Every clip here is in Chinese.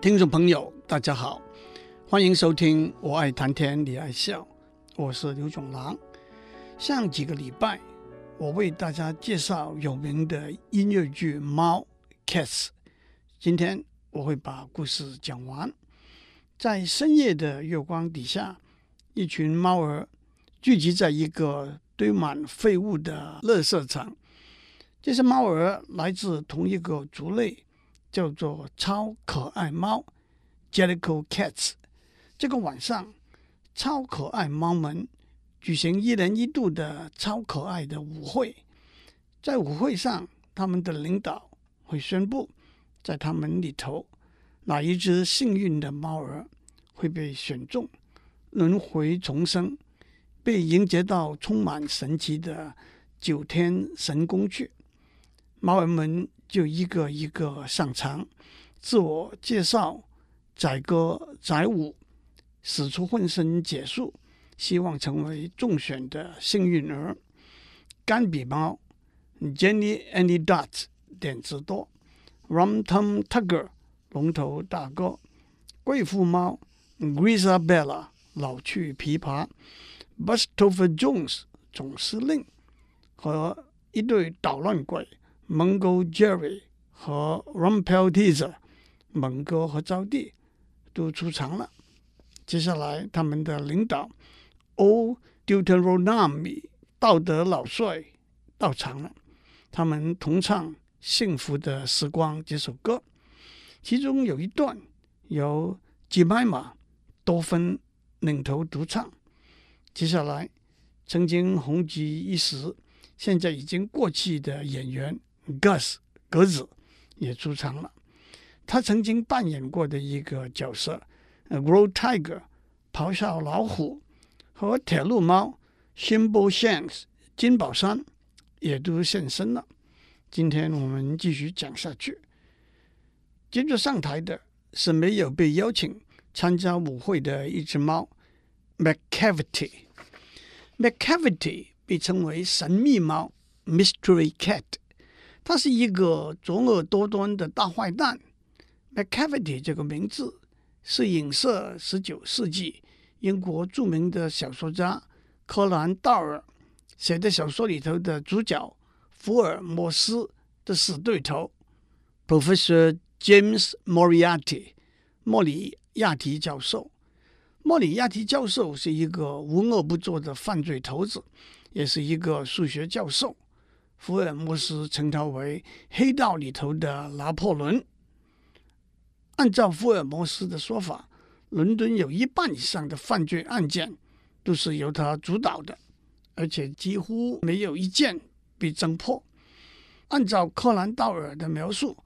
听众朋友，大家好，欢迎收听《我爱谈天你爱笑》，我是刘总郎。上几个礼拜，我为大家介绍有名的音乐剧《猫》（Cats）。今天我会把故事讲完。在深夜的月光底下，一群猫儿聚集在一个堆满废物的垃圾场。这些猫儿来自同一个族类。叫做超可爱猫 （Jellicle Cats）。这个晚上，超可爱猫们举行一年一度的超可爱的舞会。在舞会上，他们的领导会宣布，在他们里头哪一只幸运的猫儿会被选中，轮回重生，被迎接到充满神奇的九天神宫去。猫儿们。就一个一个上场，自我介绍，载歌载舞，使出浑身解数，希望成为中选的幸运儿。干比猫 Jenny Any dot 点子多，Rum Tum Tugger 龙头大哥，贵妇猫 Grizabella 老去琵琶，Bustover Jones 总司令和一对捣乱鬼。Mungo Jerry 和 Rumpelteazer 猛哥和招娣都出场了。接下来，他们的领导 Old Deuteronomy 道德老帅到场了。他们同唱《幸福的时光》这首歌，其中有一段由 Jemima 多芬领头独唱。接下来，曾经红极一时，现在已经过气的演员。Gus 格子也出场了。他曾经扮演过的一个角色，Grow Tiger 咆哮老虎和铁路猫 Shimbo Shanks 金宝山也都现身了。今天我们继续讲下去。接着上台的是没有被邀请参加舞会的一只猫，McCavity。McCavity 被称为神秘猫 Mystery Cat。他是一个作恶多端的大坏蛋。McCavity 这个名字是影射十九世纪英国著名的小说家柯南道尔写的小说里头的主角福尔摩斯的死对头 Professor James Moriarty 莫里亚蒂教授。莫里亚蒂教授是一个无恶不作的犯罪头子，也是一个数学教授。福尔摩斯称他为黑道里头的拿破仑。按照福尔摩斯的说法，伦敦有一半以上的犯罪案件都是由他主导的，而且几乎没有一件被侦破。按照柯南道尔的描述，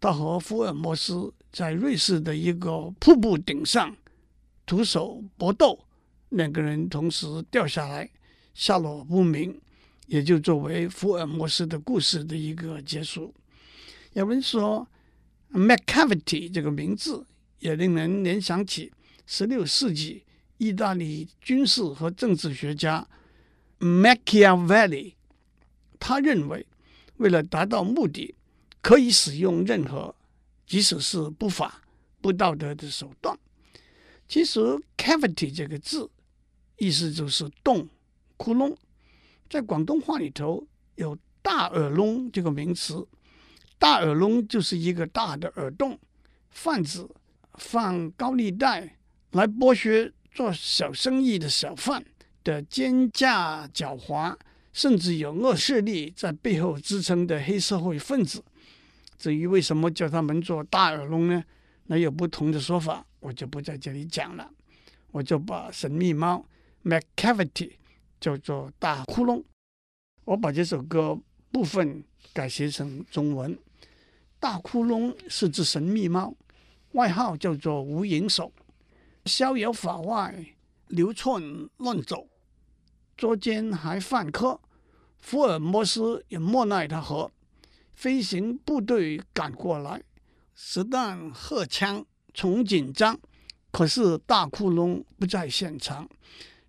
他和福尔摩斯在瑞士的一个瀑布顶上徒手搏斗，两个人同时掉下来，下落不明。也就作为福尔摩斯的故事的一个结束。有人说，McCavity 这个名字也令人联想起十六世纪意大利军事和政治学家 Machiavelli。他认为，为了达到目的，可以使用任何，即使是不法、不道德的手段。其实，cavity 这个字意思就是洞、窟窿。在广东话里头有“大耳窿”这个名词，“大耳窿”就是一个大的耳洞，贩子放高利贷来剥削做小生意的小贩的奸诈狡猾，甚至有恶势力在背后支撑的黑社会分子。至于为什么叫他们做大耳窿呢？那有不同的说法，我就不在这里讲了。我就把神秘猫 McCavity。叫做大窟窿。我把这首歌部分改写成中文。大窟窿是只神秘猫，外号叫做无影手，逍遥法外，流窜乱走，捉奸还犯科。福尔摩斯也莫奈他何，飞行部队赶过来，实弹荷枪从紧张。可是大窟窿不在现场，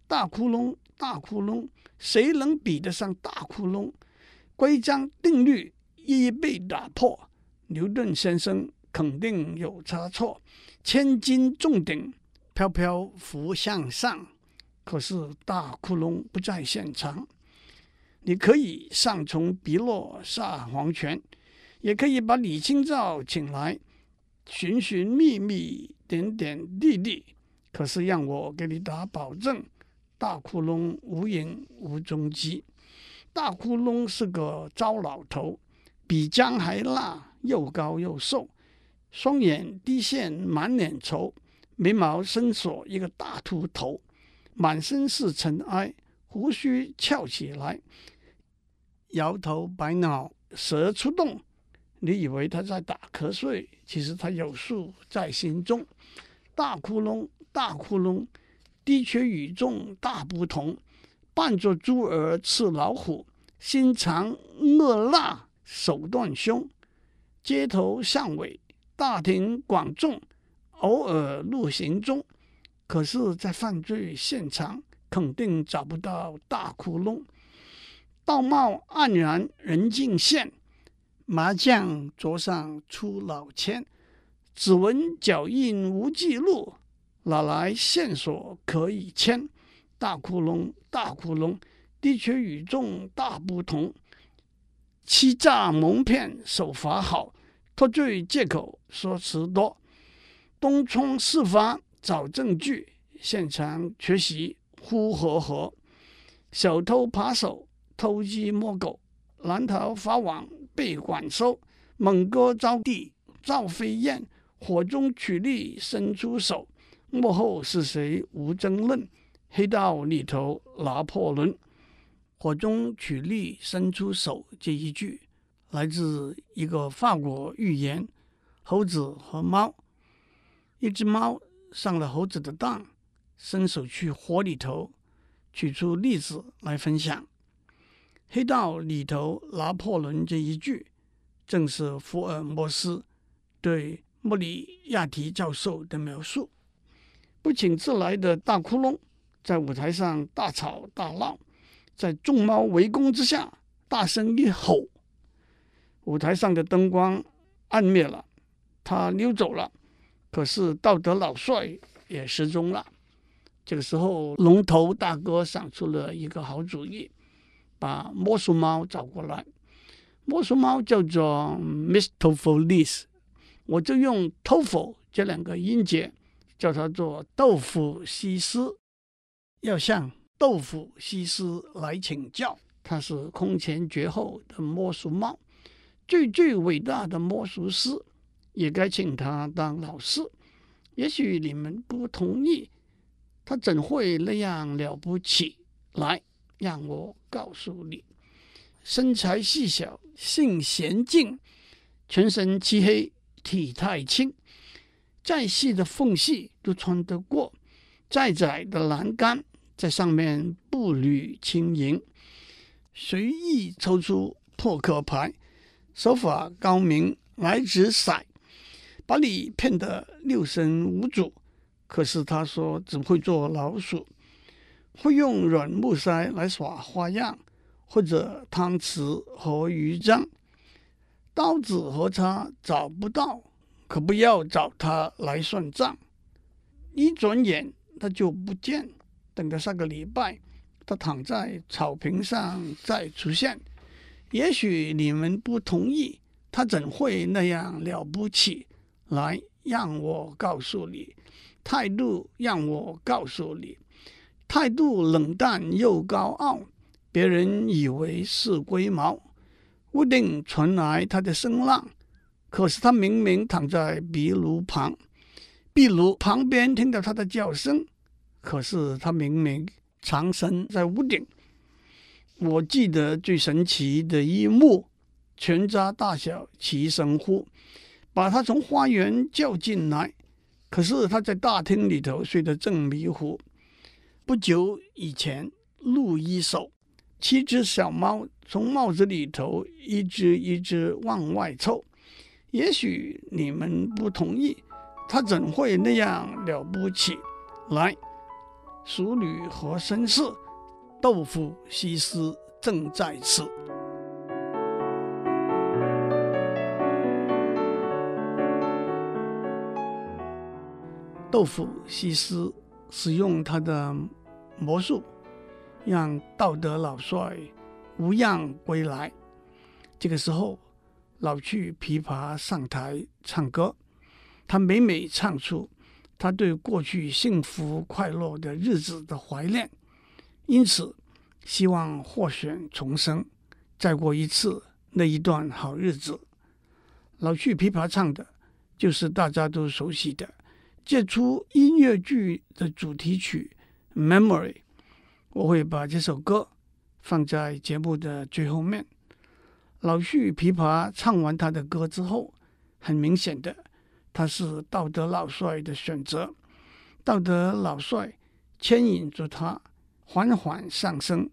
大窟窿。大窟窿，谁能比得上大窟窿？规章定律一一被打破。牛顿先生肯定有差错。千斤重顶，飘飘浮向上，可是大窟窿不在现场。你可以上从笔落下黄泉，也可以把李清照请来，寻寻觅觅，点点滴滴。可是让我给你打保证，大窟窿无影无踪迹。大窟窿是个糟老头，比姜还辣，又高又瘦，双眼滴线，满脸愁，眉毛深锁一个大秃头，满身是尘埃，胡须翘起来，摇头摆脑，舌出洞。你以为他在打瞌睡，其实他有数在心中。大窟窿，大窟窿，的确与众大不同。扮作猪儿吃老虎，心肠恶辣手段凶。街头巷尾，大庭广众，偶尔路行中。可是，在犯罪现场，肯定找不到大窟窿。道貌岸然人尽现，麻将桌上出老千。指纹脚印无记录，哪来线索可以牵？大窟窿，大窟窿，的确与众大不同。欺诈蒙骗手法好，脱罪借口说辞多。东窗事发找证据，现场缺席呼和和。小偷扒手偷鸡摸狗，难逃法网被管收。猛哥招弟赵飞燕，火中取栗伸出手，幕后是谁无争论。黑道里头拿破仑，火中取栗伸出手这一句，来自一个法国寓言：猴子和猫。一只猫上了猴子的当，伸手去火里头取出栗子来分享。黑道里头拿破仑这一句，正是福尔摩斯对莫里亚蒂教授的描述。不请自来的大窟窿。在舞台上大吵大闹，在众猫围攻之下，大声一吼，舞台上的灯光暗灭了，他溜走了。可是道德老帅也失踪了。这个时候，龙头大哥想出了一个好主意，把魔术猫找过来。魔术猫叫做 Mistopheles，我就用 Toffle 这两个音节叫它做豆腐西施。要向豆腐西施来请教，他是空前绝后的魔术帽，最最伟大的魔术师，也该请他当老师。也许你们不同意，他怎会那样了不起？来，让我告诉你，身材细小，性娴静，全身漆黑，体态轻，再细的缝隙都穿得过。再窄的栏杆，在上面步履轻盈，随意抽出扑克牌，手法高明，来掷骰，把你骗得六神无主。可是他说只会做老鼠，会用软木塞来耍花样，或者汤匙和鱼浆，刀子和叉找不到，可不要找他来算账。一转眼。他就不见，等到下个礼拜，他躺在草坪上再出现。也许你们不同意，他怎会那样了不起？来，让我告诉你，态度让我告诉你，态度冷淡又高傲，别人以为是龟毛。屋顶传来他的声浪，可是他明明躺在壁炉旁。壁炉旁边听到他的叫声，可是他明明藏身在屋顶。我记得最神奇的一幕：全家大小齐声呼，把他从花园叫进来。可是他在大厅里头睡得正迷糊。不久以前，路易手七只小猫从帽子里头一只一只往外凑。也许你们不同意。他怎会那样了不起？来，淑女和绅士，豆腐西施正在此。豆腐西施使用他的魔术，让道德老帅无恙归来。这个时候，老去琵琶上台唱歌，他每每唱出他对过去幸福快乐的日子的怀念，因此希望获选重生，再过一次那一段好日子。老去琵琶唱的，就是大家都熟悉的，杰出音乐剧的主题曲《Memory》。我会把这首歌放在节目的最后面。老去琵琶唱完他的歌之后，很明显的，他是道德老帅的选择。道德老帅牵引着他缓缓上升，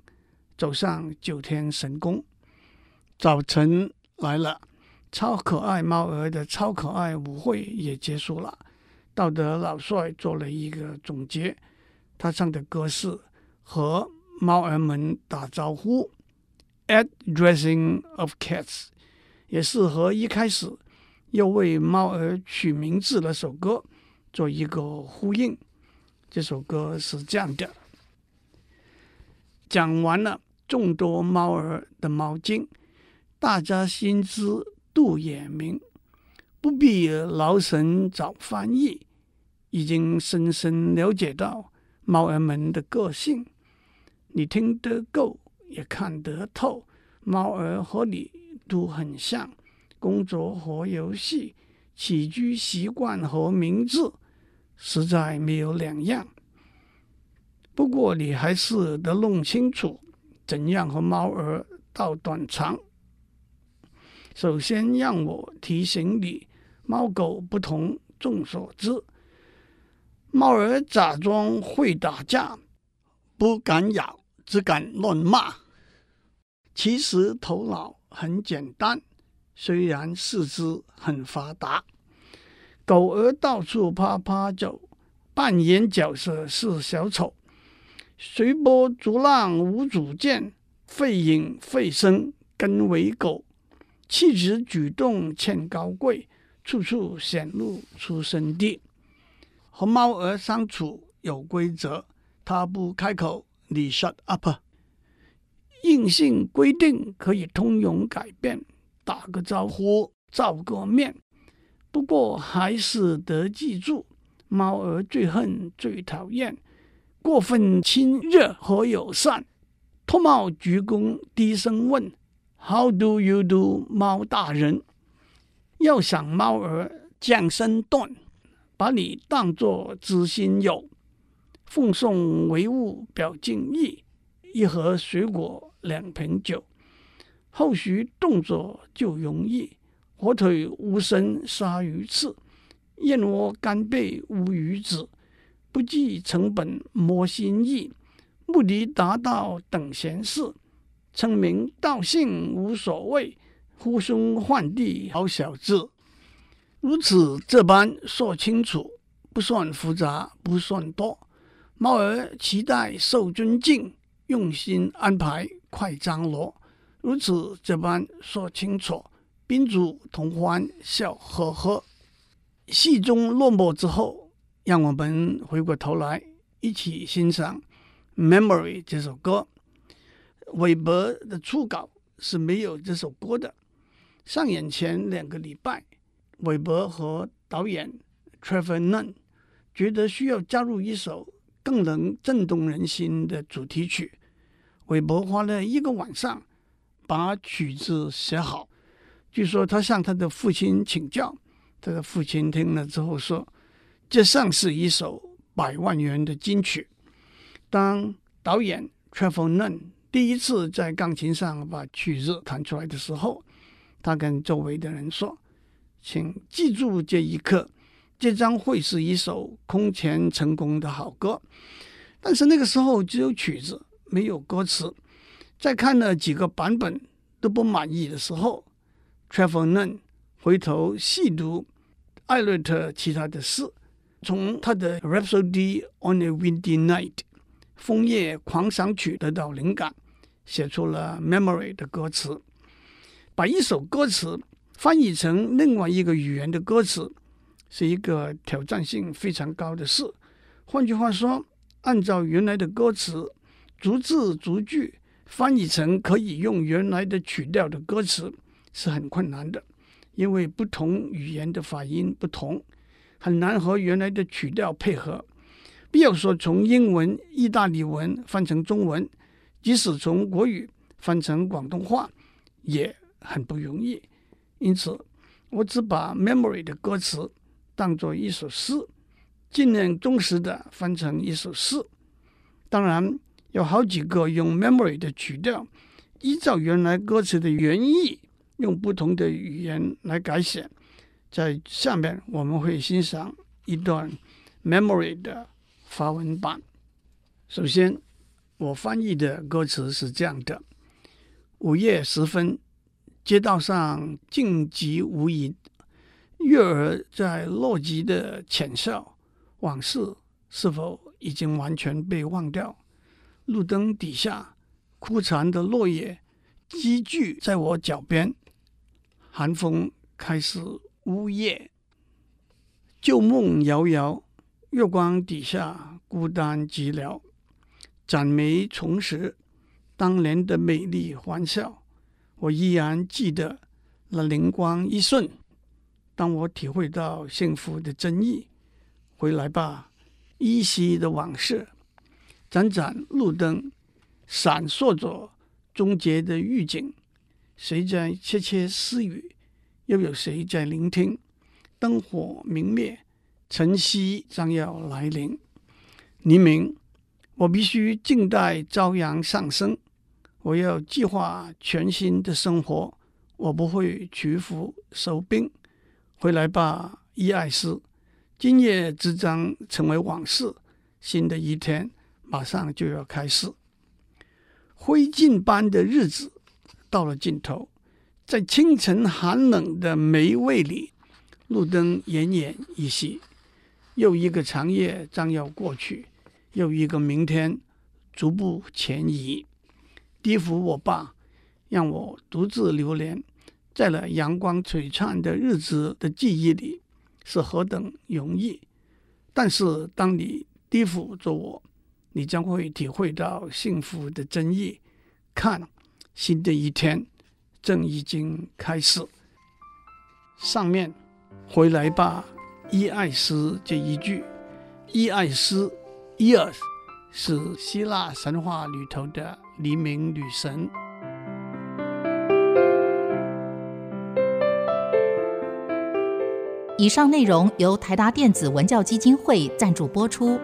走上九天神宫。早晨来了。超可爱猫儿的超可爱舞会也结束了，道德老帅做了一个总结，他唱的歌是和猫儿们打招呼，Addressing of Cats，也是和一开始又为猫儿取名字那首歌做一个呼应。这首歌是这样的：讲完了众多猫儿的猫经，大家心知。肚也明，不必劳神找翻译，已经深深了解到猫儿们的个性。你听得够，也看得透，猫儿和你都很像，工作和游戏，起居习惯和名字，实在没有两样。不过你还是得弄清楚，怎样和猫儿道短长。首先，让我提醒你，猫狗不同，众所知。猫儿假装会打架，不敢咬，只敢乱骂。其实头脑很简单，虽然四肢很发达。狗儿到处趴趴走，扮演角色是小丑，随波逐浪无主见，废影废声跟为狗。气质举动欠高贵，处处显露出身地。和猫儿相处有规则，它不开口，你 shut up。硬性规定可以通融改变，打个招呼，照个面。不过还是得记住，猫儿最恨、最讨厌过分亲热和友善。脱帽鞠躬，低声问。How do you do，猫大人？要想猫儿降身段，把你当作知心友，奉送唯物表敬意，一盒水果，两瓶酒，后续动作就容易。火腿无声鲨鱼刺，燕窝干贝无鱼子，不计成本摸心意，目的达到等闲事。称名道姓无所谓，呼兄唤弟好小子。如此这般说清楚，不算复杂，不算多。猫儿期待受尊敬，用心安排快张罗。如此这般说清楚，宾主同欢笑呵呵。戏中落幕之后，让我们回过头来一起欣赏《Memory》这首歌。韦伯的初稿是没有这首歌的。上演前两个礼拜，韦伯和导演 Trevor Nunn 觉得需要加入一首更能震动人心的主题曲。韦伯花了一个晚上把曲子写好。据说他向他的父亲请教，他的父亲听了之后说：“这像是一首百万元的金曲。”当导演 Trevor Nunn 第一次在钢琴上把曲子弹出来的时候，他跟周围的人说：“请记住这一刻，这将会是一首空前成功的好歌。”但是那个时候只有曲子，没有歌词。在看了几个版本都不满意的时候，Trevor Nunn 回头细读艾略特其他的诗，从他的《Rhapsody on a Windy Night》枫叶狂想曲得到灵感。写出了《Memory》的歌词，把一首歌词翻译成另外一个语言的歌词，是一个挑战性非常高的事。换句话说，按照原来的歌词，逐字逐句翻译成可以用原来的曲调的歌词是很困难的，因为不同语言的发音不同，很难和原来的曲调配合。不要说从英文、意大利文翻成中文，即使从国语翻成广东话，也很不容易。因此，我只把《Memory》的歌词当作一首诗，尽量忠实的翻成一首诗。当然，有好几个用《Memory》的曲调，依照原来歌词的原意，用不同的语言来改写。在下面，我们会欣赏一段《Memory》的法文版。首先，我翻译的歌词是这样的：午夜时分。街道上静寂无垠，月儿在落寂的浅笑。往事是否已经完全被忘掉？路灯底下，枯残的落叶积聚在我脚边。寒风开始呜咽，旧梦遥遥，月光底下孤单寂寥。展眉重拾当年的美丽欢笑。我依然记得那灵光一瞬，当我体会到幸福的真意。回来吧，依稀的往事，盏盏路灯闪烁着终结的预警。谁在窃窃私语？又有谁在聆听？灯火明灭，晨曦将要来临。黎明，我必须静待朝阳上升。我要计划全新的生活，我不会屈服收兵。回来吧，伊艾斯，今夜即将成为往事。新的一天马上就要开始。灰烬般的日子到了尽头，在清晨寒冷的梅味里，路灯奄奄一息。又一个长夜将要过去，又一个明天逐步前移。低抚我爸，让我独自流连在了阳光璀璨的日子的记忆里，是何等容易！但是当你低抚着我，你将会体会到幸福的真意。看，新的一天正已经开始。上面回来吧，伊艾斯这一句，伊艾斯，伊尔是希腊神话里头的。黎明女神。以上内容由台达电子文教基金会赞助播出。